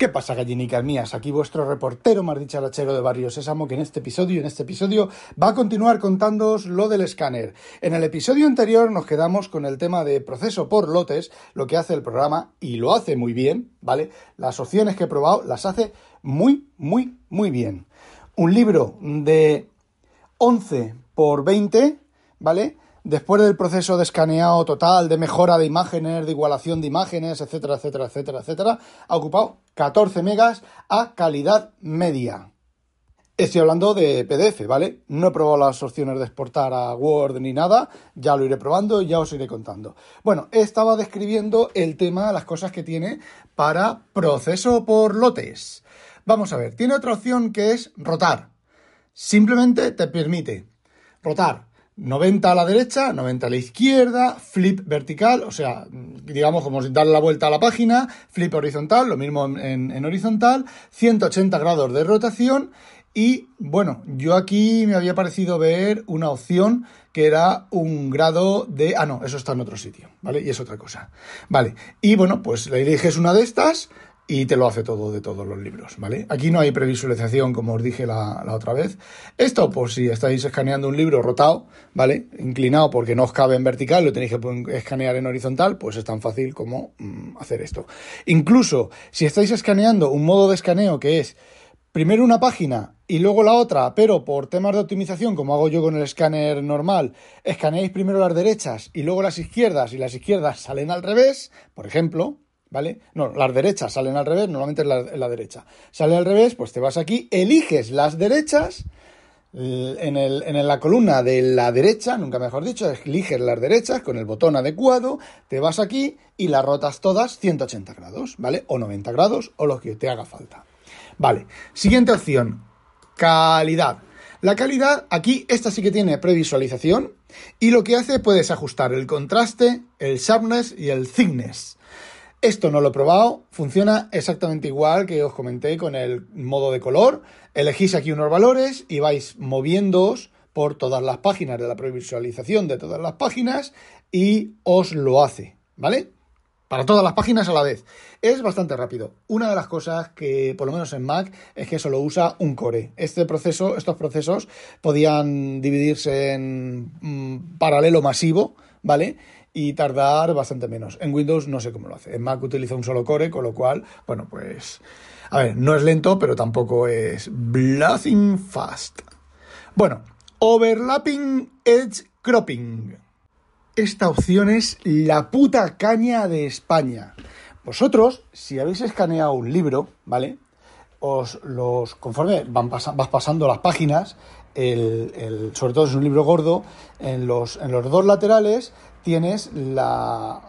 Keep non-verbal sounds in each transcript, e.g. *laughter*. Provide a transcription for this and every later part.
¿Qué pasa, gallinicas mías? Aquí vuestro reportero más dicharachero de Barrio Sésamo, que en este episodio, en este episodio, va a continuar contándoos lo del escáner. En el episodio anterior nos quedamos con el tema de proceso por lotes, lo que hace el programa, y lo hace muy bien, ¿vale? Las opciones que he probado las hace muy, muy, muy bien. Un libro de 11 por 20, ¿vale? Después del proceso de escaneado total, de mejora de imágenes, de igualación de imágenes, etcétera, etcétera, etcétera, etcétera, ha ocupado 14 megas a calidad media. Estoy hablando de PDF, ¿vale? No he probado las opciones de exportar a Word ni nada, ya lo iré probando y ya os iré contando. Bueno, estaba describiendo el tema, las cosas que tiene para proceso por lotes. Vamos a ver, tiene otra opción que es rotar. Simplemente te permite rotar 90 a la derecha, 90 a la izquierda, flip vertical, o sea, digamos como darle la vuelta a la página, flip horizontal, lo mismo en, horizontal, 180 grados de rotación y bueno, yo aquí me había parecido ver una opción que era un grado de... Ah, no, eso está en otro sitio, ¿vale? Y es otra cosa. Vale, y bueno, pues le eliges una de estas, y te lo hace todo de todos los libros, ¿vale? Aquí no hay previsualización, como os dije la, otra vez. Esto, por si estáis escaneando un libro rotado, ¿vale? Inclinado porque no os cabe en vertical, lo tenéis que escanear en horizontal, pues es tan fácil como mm, hacer esto. Incluso si estáis escaneando un modo de escaneo que es primero una página y luego la otra, pero por temas de optimización, como hago yo con el escáner normal, escaneáis primero las derechas y luego las izquierdas y las izquierdas salen al revés, por ejemplo, ¿vale? No, las derechas salen al revés, normalmente es la, derecha. Sale al revés, pues te vas aquí, eliges las derechas, en, la columna de la derecha, nunca mejor dicho, eliges las derechas con el botón adecuado, te vas aquí y las rotas todas 180 grados, ¿vale? O 90 grados o lo que te haga falta. Vale, siguiente opción, calidad. La calidad, aquí esta sí que tiene previsualización y lo que hace puedes ajustar el contraste, el sharpness y el thickness. Esto no lo he probado, funciona exactamente igual que os comenté con el modo de color. Elegís aquí unos valores y vais moviéndoos por todas las páginas de la previsualización de todas las páginas y os lo hace, ¿vale? Para todas las páginas a la vez. Es bastante rápido. Una de las cosas que, por lo menos en Mac, es que solo usa un core. Este proceso, estos procesos podían dividirse en mm, paralelo masivo, ¿vale? Y tardar bastante menos. En Windows no sé cómo lo hace. En Mac utiliza un solo core, con lo cual, bueno, pues... A ver, no es lento, pero tampoco es blazing fast. Bueno, overlapping edge cropping. Esta opción es la puta caña de España. Vosotros, si habéis escaneado un libro, ¿vale? Os los, conforme van vas pasando las páginas, el, sobre todo es un libro gordo, en los, en los dos laterales tienes la,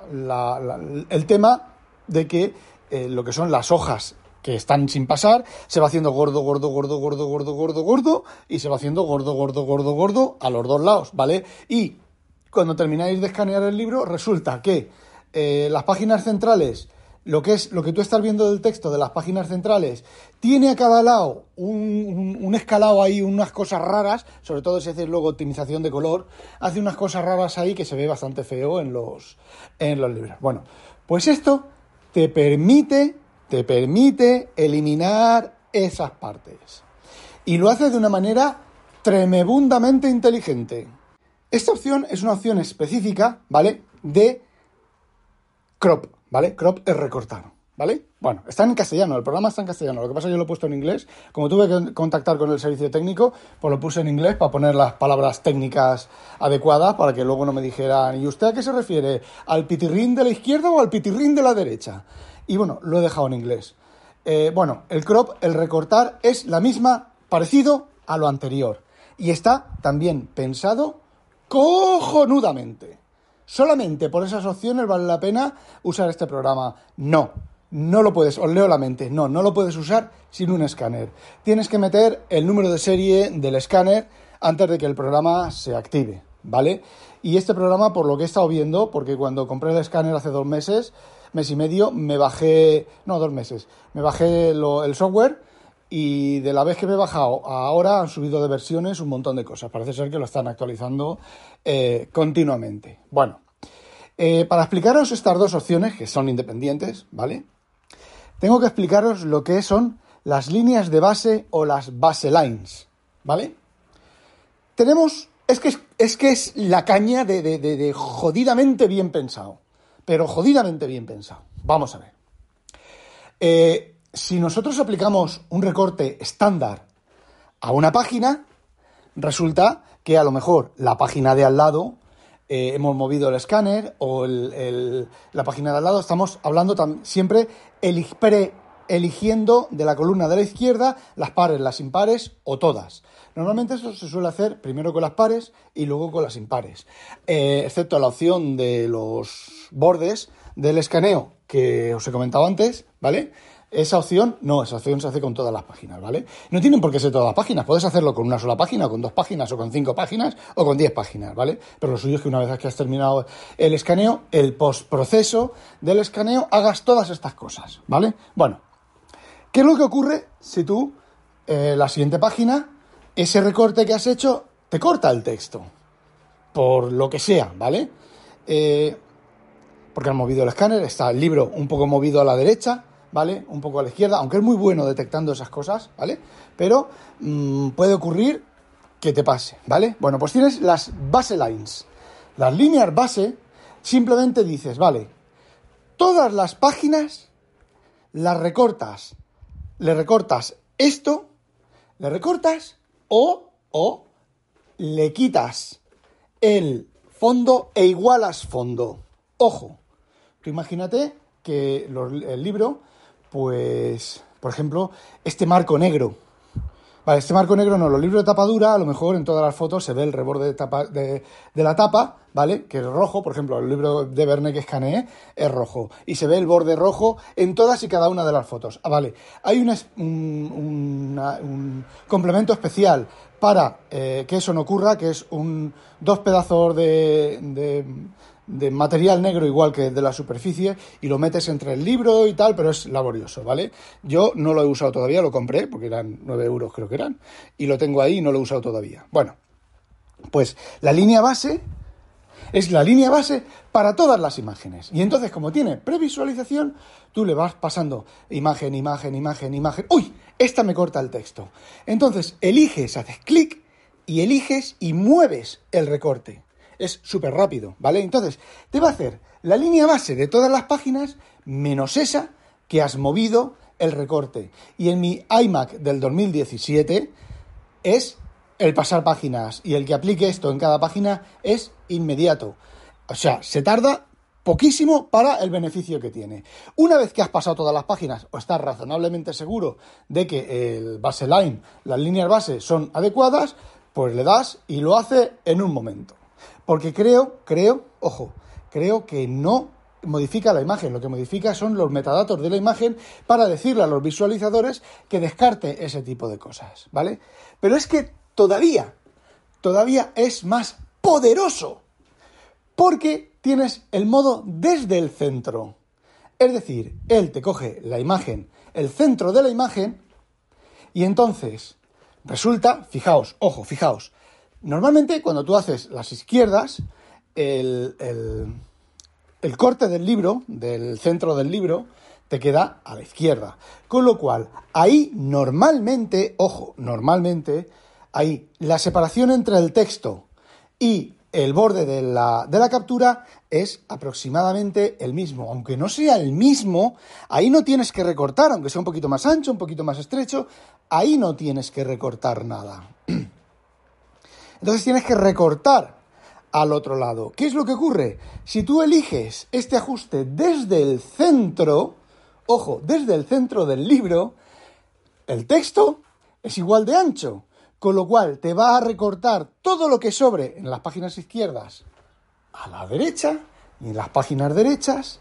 el tema de que eh, lo que son las hojas que están sin pasar, se va haciendo gordo, gordo, gordo, gordo, gordo, gordo, gordo, y se va haciendo gordo, gordo, gordo, gordo a los dos lados, ¿vale? Y cuando termináis de escanear el libro, resulta que eh, las páginas centrales lo que es lo que tú estás viendo del texto de las páginas centrales, tiene a cada lado un, escalado ahí, unas cosas raras, sobre todo si haces luego optimización de color, hace unas cosas raras ahí que se ve bastante feo en los, en los libros. Bueno, pues esto te permite, te permite eliminar esas partes. Y lo hace de una manera tremebundamente inteligente. Esta opción es una opción específica, ¿vale? De crop. ¿Vale? Crop es recortar, ¿vale? Bueno, está en castellano, el programa está en castellano, lo que pasa es que yo lo he puesto en inglés. Como tuve que contactar con el servicio técnico, pues lo puse en inglés para poner las palabras técnicas adecuadas para que luego no me dijeran, ¿y usted a qué se refiere? ¿Al pitirrín de la izquierda o al pitirrín de la derecha? Y bueno, lo he dejado en inglés. Eh, bueno, el crop, el recortar, es la misma, parecido a lo anterior. Y está también pensado cojonudamente solamente por esas opciones vale la pena usar este programa. No. no lo puedes, os leo la mente, no, no lo puedes usar sin un escáner. Tienes que meter el número de serie del escáner antes de que el programa se active, ¿vale? Y este programa, por lo que he estado viendo, porque cuando compré el escáner hace dos meses, mes y medio, me bajé, no, dos meses, me bajé el software y de la vez que me he bajado ahora han subido de versiones un montón de cosas. Parece ser que lo están actualizando eh, continuamente. Bueno, eh, para explicaros estas dos opciones, que son independientes, ¿vale? tengo que explicaros lo que son las líneas de base o las baselines, ¿vale? Tenemos, es que es, que es la caña de, jodidamente bien pensado, pero jodidamente bien pensado. Vamos a ver. Eh, si nosotros aplicamos un recorte estándar a una página, resulta que a lo mejor la página de al lado eh, hemos movido el escáner o la página de al lado, estamos hablando siempre eligiendo de la columna de la izquierda las pares, las impares o todas. Normalmente eso se suele hacer primero con las pares y luego con las impares, eh, excepto la opción de los bordes del escaneo que os he comentado antes, ¿vale? Esa opción, no, esa opción se hace con todas las páginas, ¿vale? No tienen por qué ser todas las páginas, puedes hacerlo con una sola página, o con dos páginas, o con cinco páginas, o con diez páginas, ¿vale? Pero lo suyo es que una vez que has terminado el escaneo, el postproceso del escaneo, hagas todas estas cosas, ¿vale? Bueno, ¿qué es lo que ocurre si tú, eh, la siguiente página, ese recorte que has hecho, te corta el texto? Por lo que sea, ¿vale? Eh, porque has movido el escáner, está el libro un poco movido a la derecha, ¿vale? Un poco a la izquierda, aunque es muy bueno detectando esas cosas, ¿vale? Pero mm, puede ocurrir que te pase, ¿vale? Bueno, pues tienes las base lines. Las líneas base, simplemente dices, vale, todas las páginas las recortas. Le recortas esto, le recortas o, o le quitas el fondo e igualas fondo. Ojo, tú imagínate que el libro pues, por ejemplo, este marco negro. Vale, este marco negro no, los libros de tapa dura, a lo mejor en todas las fotos se ve el reborde de, tapa, de, la tapa, ¿vale? Que es rojo, por ejemplo, el libro de Verne que escaneé es rojo. Y se ve el borde rojo en todas y cada una de las fotos. Ah, vale. Hay un, un, complemento especial para eh, que eso no ocurra, que es un dos pedazos de de material negro igual que de la superficie y lo metes entre el libro y tal, pero es laborioso, ¿vale? Yo no lo he usado todavía, lo compré porque eran 9 euros creo que eran y lo tengo ahí y no lo he usado todavía. Bueno, pues la línea base es la línea base para todas las imágenes. Y entonces, como tiene previsualización, tú le vas pasando imagen, imagen, imagen, imagen. ¡Uy! Esta me corta el texto. Entonces, eliges, haces clic y eliges y mueves el recorte es súper rápido, ¿vale? Entonces, te va a hacer la línea base de todas las páginas menos esa que has movido el recorte. Y en mi iMac del 2017 es el pasar páginas y el que aplique esto en cada página es inmediato. O sea, se tarda poquísimo para el beneficio que tiene. Una vez que has pasado todas las páginas o estás razonablemente seguro de que el base line, las líneas base son adecuadas, pues le das y lo hace en un momento. Porque creo, creo, ojo, creo que no modifica la imagen, lo que modifica son los metadatos de la imagen para decirle a los visualizadores que descarte ese tipo de cosas, ¿vale? Pero es que todavía, todavía es más poderoso, porque tienes el modo desde el centro. Es decir, él te coge la imagen, el centro de la imagen, y entonces resulta, fijaos, ojo, fijaos, Normalmente cuando tú haces las izquierdas, el, corte del libro, del centro del libro, te queda a la izquierda. Con lo cual, ahí normalmente, ojo, normalmente, ahí la separación entre el texto y el borde de la, captura es aproximadamente el mismo. Aunque no sea el mismo, ahí no tienes que recortar, aunque sea un poquito más ancho, un poquito más estrecho, ahí no tienes que recortar nada. *clears throat* Entonces tienes que recortar al otro lado. ¿Qué es lo que ocurre? Si tú eliges este ajuste desde el centro, ojo, desde el centro del libro, el texto es igual de ancho, con lo cual te va a recortar todo lo que sobre en las páginas izquierdas a la derecha y en las páginas derechas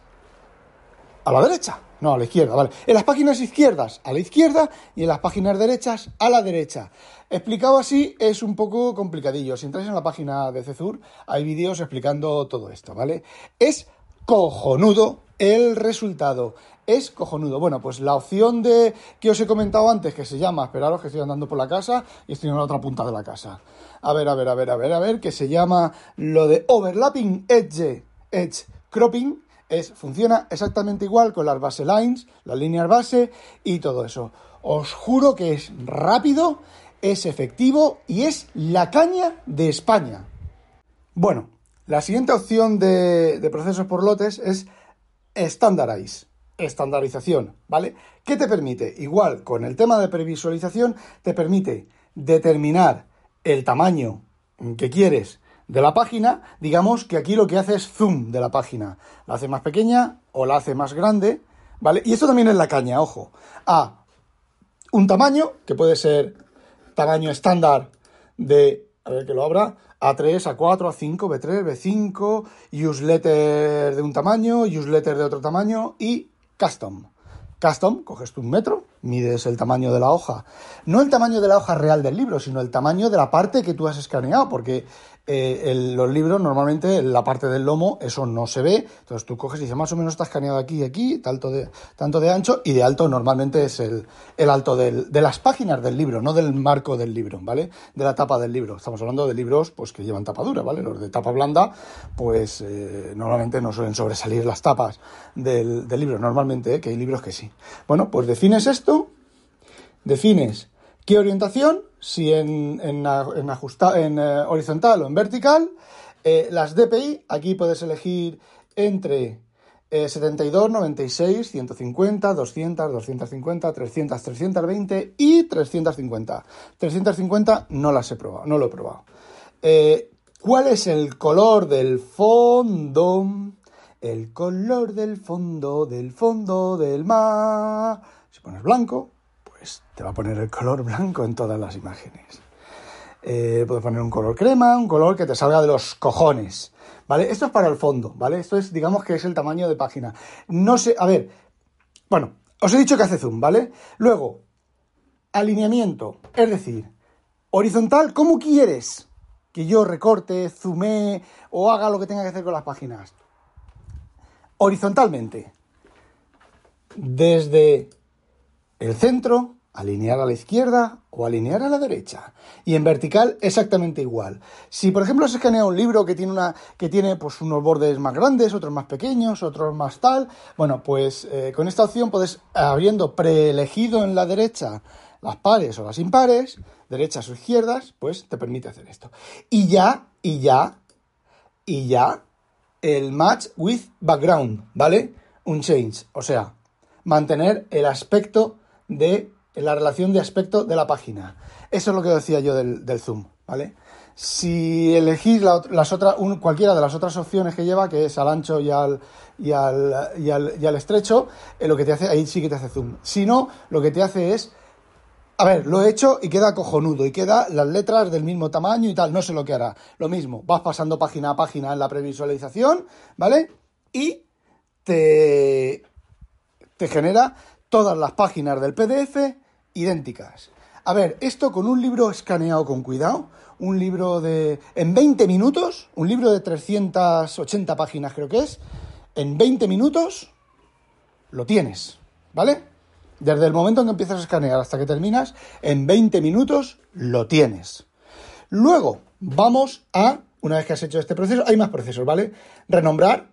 a la derecha. No, a la izquierda, vale. En las páginas izquierdas a la izquierda y en las páginas derechas a la derecha. Explicado así es un poco complicadillo. Si entráis en la página de Cezur, hay vídeos explicando todo esto, ¿vale? Es cojonudo el resultado. Es cojonudo. Bueno, pues la opción de que os he comentado antes, que se llama, esperaros que estoy andando por la casa y estoy en la otra punta de la casa. A ver, a ver, a ver, a ver, a ver, que se llama lo de overlapping edge, edge cropping es, funciona exactamente igual con las base lines, las líneas base y todo eso. Os juro que es rápido, es efectivo y es la caña de España. Bueno, la siguiente opción de, procesos por lotes es Standardize, estandarización, ¿vale? ¿Qué te permite? Igual, con el tema de previsualización, te permite determinar el tamaño que quieres de la página, digamos que aquí lo que hace es zoom de la página. La hace más pequeña o la hace más grande, ¿vale? Y esto también es la caña, ojo. A un tamaño, que puede ser tamaño estándar de, a ver que lo abra, A3, A4, A5, B3, B5, newsletter de un tamaño, newsletter de otro tamaño y custom. Custom, coges tú un metro, mides el tamaño de la hoja. No el tamaño de la hoja real del libro, sino el tamaño de la parte que tú has escaneado, porque eh, los libros normalmente la parte del lomo eso no se ve, entonces tú coges y dices más o menos está escaneado aquí y aquí, tanto de, tanto de ancho y de alto normalmente es el, alto de las páginas del libro, no del marco del libro, ¿vale? De la tapa del libro. Estamos hablando de libros pues que llevan tapa dura, ¿vale? Los de tapa blanda pues eh, normalmente no suelen sobresalir las tapas del, libro, normalmente, ¿eh? que hay libros que sí. Bueno, pues defines esto, defines qué orientación si en, eh, horizontal o en vertical. Eh, las DPI, aquí puedes elegir entre 72, 96, 150, 200, 250, 300, 320 y 350. 350 no las he probado, no lo he probado. Eh, ¿Cuál es el color del fondo? El color del fondo, del fondo del mar. Si pones blanco, pues te va a poner el color blanco en todas las imágenes. Eh, puedes poner un color crema, un color que te salga de los cojones, ¿vale? Esto es para el fondo, ¿vale? Esto es, digamos que es el tamaño de página. No sé, a ver, bueno, os he dicho que hace zoom, ¿vale? Luego, alineamiento, es decir, horizontal, ¿cómo quieres que yo recorte, zoome o haga lo que tenga que hacer con las páginas? Horizontalmente, desde el centro, alinear a la izquierda o alinear a la derecha. Y en vertical exactamente igual. Si por ejemplo se escanea un libro que tiene una que tiene pues unos bordes más grandes, otros más pequeños, otros más tal, bueno, pues eh, con esta opción puedes habiendo preelegido en la derecha las pares o las impares, derechas o izquierdas, pues te permite hacer esto. Y ya, y ya, y ya el match with background, ¿vale? Un change, o sea, mantener el aspecto de la relación de aspecto de la página. Eso es lo que decía yo del, zoom, ¿vale? Si elegís las otras, cualquiera de las otras opciones que lleva, que es al ancho y al, y al, al, estrecho, eh, lo que te hace, ahí sí que te hace zoom. Si no, lo que te hace es a ver, lo he hecho y queda cojonudo y queda las letras del mismo tamaño y tal, no sé lo que hará. Lo mismo, vas pasando página a página en la previsualización, ¿vale? Y te, te genera todas las páginas del PDF idénticas. A ver, esto con un libro escaneado con cuidado, un libro de... en 20 minutos, un libro de 380 páginas creo que es, en 20 minutos lo tienes, ¿vale? Desde el momento en que empiezas a escanear hasta que terminas, en 20 minutos lo tienes. Luego, vamos a, una vez que has hecho este proceso, hay más procesos, ¿vale? Renombrar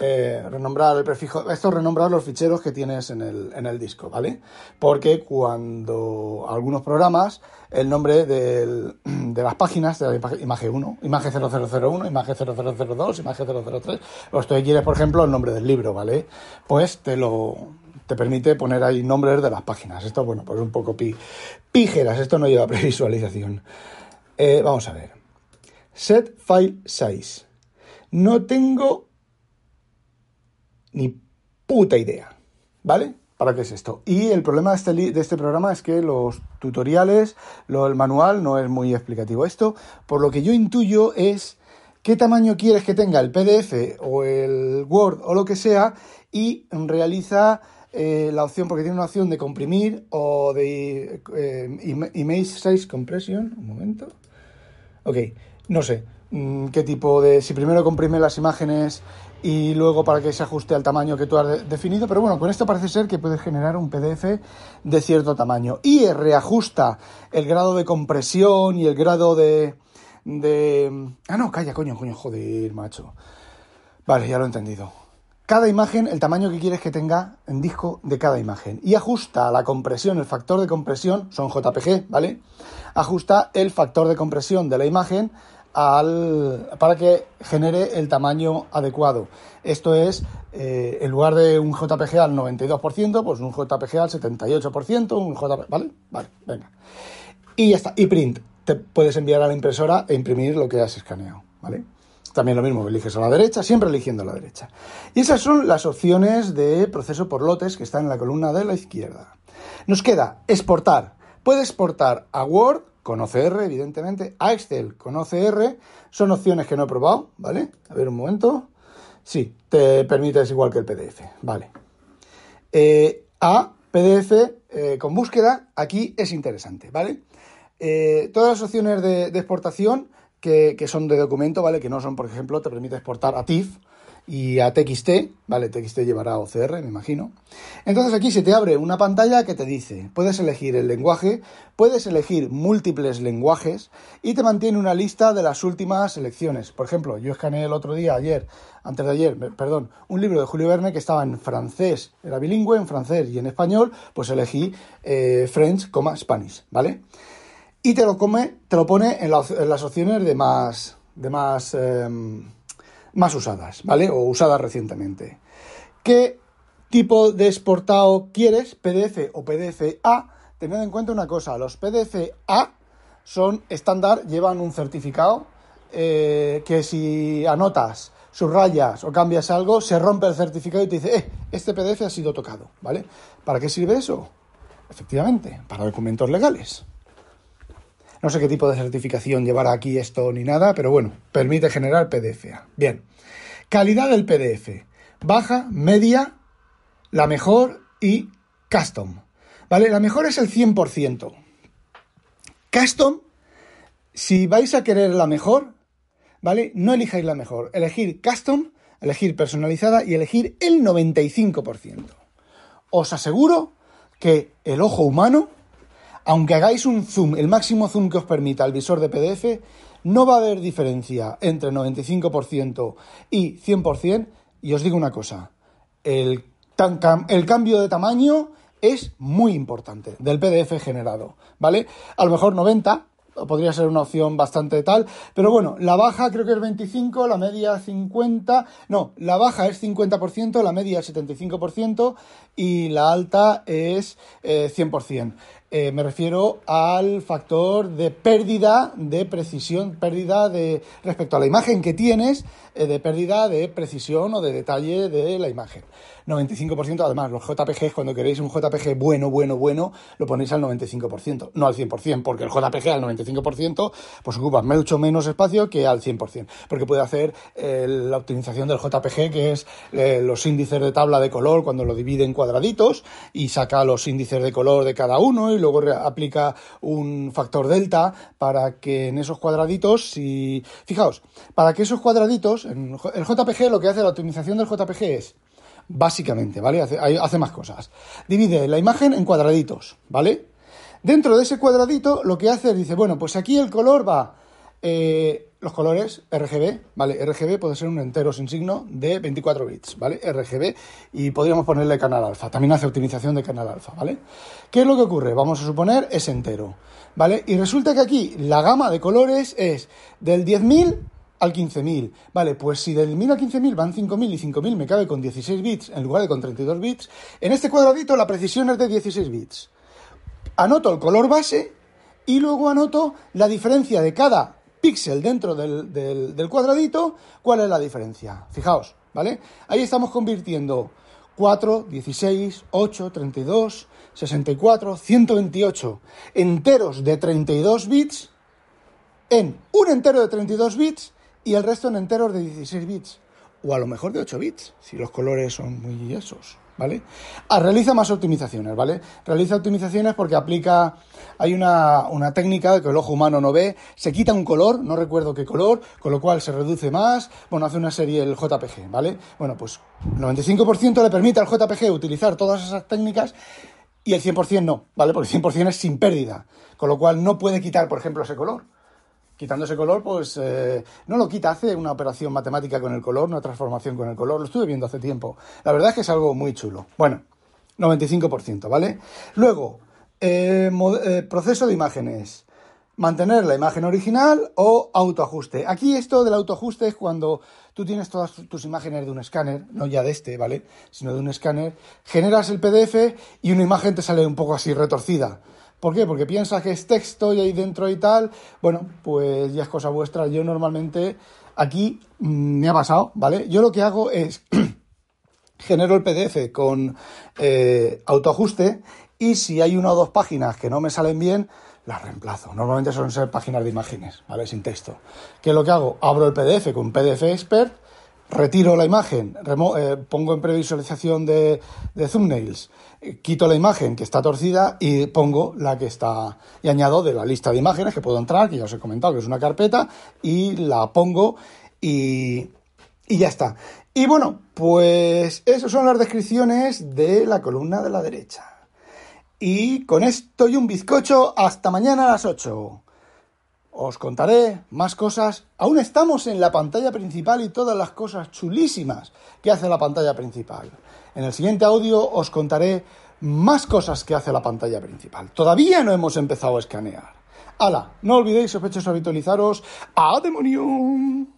eh, renombrar el prefijo, esto es renombrar los ficheros que tienes en el, en el disco, ¿vale? Porque cuando algunos programas, el nombre *clears throat* de las páginas de la imagen 1, imagen 0001, imagen 0002, imagen 003, o esto quieres, por ejemplo, el nombre del libro, ¿vale? Pues te lo te permite poner ahí nombres de las páginas. Esto, bueno, pues un poco pi, esto no lleva *laughs* previsualización. Eh, vamos a ver. Set file size. No tengo ni puta idea, ¿vale? ¿Para qué es esto? Y el problema de este, de este programa es que los tutoriales, lo, el manual no es muy explicativo. Esto, por lo que yo intuyo, es qué tamaño quieres que tenga el PDF o el Word o lo que sea y realiza eh, la opción, porque tiene una opción de comprimir o de eh, image size compression. Un momento. Ok, no sé mm, qué tipo de. Si primero comprime las imágenes y luego para que se ajuste al tamaño que tú has definido, pero bueno, con esto parece ser que puedes generar un PDF de cierto tamaño y reajusta el grado de compresión y el grado de, de... Ah, no, calla, coño, coño, joder, macho. Vale, ya lo he entendido cada imagen, el tamaño que quieres que tenga en disco de cada imagen. Y ajusta la compresión, el factor de compresión, son JPG, ¿vale? Ajusta el factor de compresión de la imagen al, para que genere el tamaño adecuado. Esto es, eh, en lugar de un JPG al 92%, pues un JPG al 78%, un JPG, ¿vale? Vale, venga. Y ya está. Y print. Te puedes enviar a la impresora e imprimir lo que has escaneado, ¿vale? También lo mismo, eliges a la derecha, siempre eligiendo a la derecha. Y esas son las opciones de proceso por lotes que están en la columna de la izquierda. Nos queda exportar. Puede exportar a Word con OCR, evidentemente, a Excel con OCR. Son opciones que no he probado, ¿vale? A ver un momento. Sí, te permite, es igual que el PDF, ¿vale? Eh, a PDF eh, con búsqueda, aquí es interesante, ¿vale? Eh, todas las opciones de exportación que, son de documento, ¿vale? Que no son, por ejemplo, te permite exportar a TIFF y a TXT, ¿vale? TXT llevará OCR, me imagino. Entonces aquí se te abre una pantalla que te dice, puedes elegir el lenguaje, puedes elegir múltiples lenguajes y te mantiene una lista de las últimas selecciones. Por ejemplo, yo escaneé el otro día, ayer, antes de ayer, perdón, un libro de Julio Verne que estaba en francés, era bilingüe en francés y en español, pues elegí eh, French, Spanish, ¿vale? y te lo come, te lo pone en, las opciones de más, de más, em, más usadas, ¿vale? O usadas recientemente. ¿Qué tipo de exportado quieres? PDF o PDF-A. Tened en cuenta una cosa, los PDF-A son estándar, llevan un certificado eh, que si anotas, subrayas o cambias algo, se rompe el certificado y te dice, eh, este PDF ha sido tocado, ¿vale? ¿Para qué sirve eso? Efectivamente, para documentos legales. No sé qué tipo de certificación llevará aquí esto ni nada, pero bueno, permite generar PDF. Bien. Calidad del PDF. Baja, media, la mejor y custom. ¿Vale? La mejor es el 100%. Custom, si vais a querer la mejor, ¿vale? No elijáis la mejor. Elegir custom, elegir personalizada y elegir el 95%. Os aseguro que el ojo humano aunque hagáis un zoom, el máximo zoom que os permita el visor de PDF, no va a haber diferencia entre 95% y 100%. Y os digo una cosa, el, cambio de tamaño es muy importante del PDF generado, ¿vale? A lo mejor 90, podría ser una opción bastante tal, pero bueno, la baja creo que es 25, la media 50, no, la baja es 50%, la media es 75% y la alta es 100%. Eh, me refiero al factor de pérdida de precisión, pérdida de respecto a la imagen que tienes, eh, de pérdida de precisión o de detalle de la imagen. 95%, además, los JPGs, cuando queréis un JPG bueno, bueno, bueno, lo ponéis al 95%, no al 100%, porque el JPG al 95% pues ocupa mucho menos espacio que al 100%, porque puede hacer eh, la optimización del JPG, que es los índices de tabla de color cuando lo divide en cuadraditos y saca los índices de color de cada uno y luego aplica un factor delta para que en esos cuadraditos, si... Fijaos, para que esos cuadraditos, en el JPG lo que hace la optimización del JPG es, básicamente, ¿vale? Hace, más cosas. Divide la imagen en cuadraditos, ¿vale? Dentro de ese cuadradito lo que hace es, dice, bueno, pues aquí el color va... Eh, los colores RGB, ¿vale? RGB puede ser un entero sin signo de 24 bits, ¿vale? RGB y podríamos ponerle canal alfa, también hace optimización de canal alfa, ¿vale? ¿Qué es lo que ocurre? Vamos a suponer es entero, ¿vale? Y resulta que aquí la gama de colores es del 10.000 al 15.000, ¿vale? Pues si del 1000 al 15.000 van 5.000 y 5.000 me cabe con 16 bits en lugar de con 32 bits, en este cuadradito la precisión es de 16 bits. Anoto el color base y luego anoto la diferencia de cada píxel dentro del, cuadradito, ¿cuál es la diferencia? Fijaos, ¿vale? Ahí estamos convirtiendo 4, 16, 8, 32, 64, 128 enteros de 32 bits en un entero de 32 bits y el resto en enteros de 16 bits, o a lo mejor de 8 bits, si los colores son muy esos. ¿vale? Ah, realiza más optimizaciones, ¿vale? Realiza optimizaciones porque aplica, hay una, una, técnica que el ojo humano no ve, se quita un color, no recuerdo qué color, con lo cual se reduce más, bueno, hace una serie el JPG, ¿vale? Bueno, pues 95% le permite al JPG utilizar todas esas técnicas y el 100% no, ¿vale? Porque el 100% es sin pérdida, con lo cual no puede quitar, por ejemplo, ese color quitando ese color, pues eh, no lo quita, hace una operación matemática con el color, una transformación con el color, lo estuve viendo hace tiempo. La verdad es que es algo muy chulo. Bueno, 95%, ¿vale? Luego, eh, eh, proceso de imágenes. Mantener la imagen original o autoajuste. Aquí esto del autoajuste es cuando tú tienes todas tus imágenes de un escáner, no ya de este, ¿vale? Sino de un escáner, generas el PDF y una imagen te sale un poco así retorcida. ¿Por qué? Porque piensas que es texto y ahí dentro y tal. Bueno, pues ya es cosa vuestra. Yo normalmente aquí mm, me ha pasado, ¿vale? Yo lo que hago es *clears throat* genero el PDF con eh, autoajuste y si hay una o dos páginas que no me salen bien, las reemplazo. Normalmente suelen ser páginas de imágenes, ¿vale? Sin texto. ¿Qué es lo que hago? Abro el PDF con PDF Expert, retiro la imagen, eh, pongo en previsualización de, thumbnails quito la imagen que está torcida y pongo la que está y añado de la lista de imágenes que puedo entrar, que ya os he comentado que es una carpeta, y la pongo y, y ya está. Y bueno, pues esas son las descripciones de la columna de la derecha. Y con esto y un bizcocho, hasta mañana a las 8 os contaré más cosas. Aún estamos en la pantalla principal y todas las cosas chulísimas que hace la pantalla principal. En el siguiente audio os contaré más cosas que hace la pantalla principal. Todavía no hemos empezado a escanear. ¡Hala! No olvidéis, sospechosos, habitualizaros. ¡A demonio!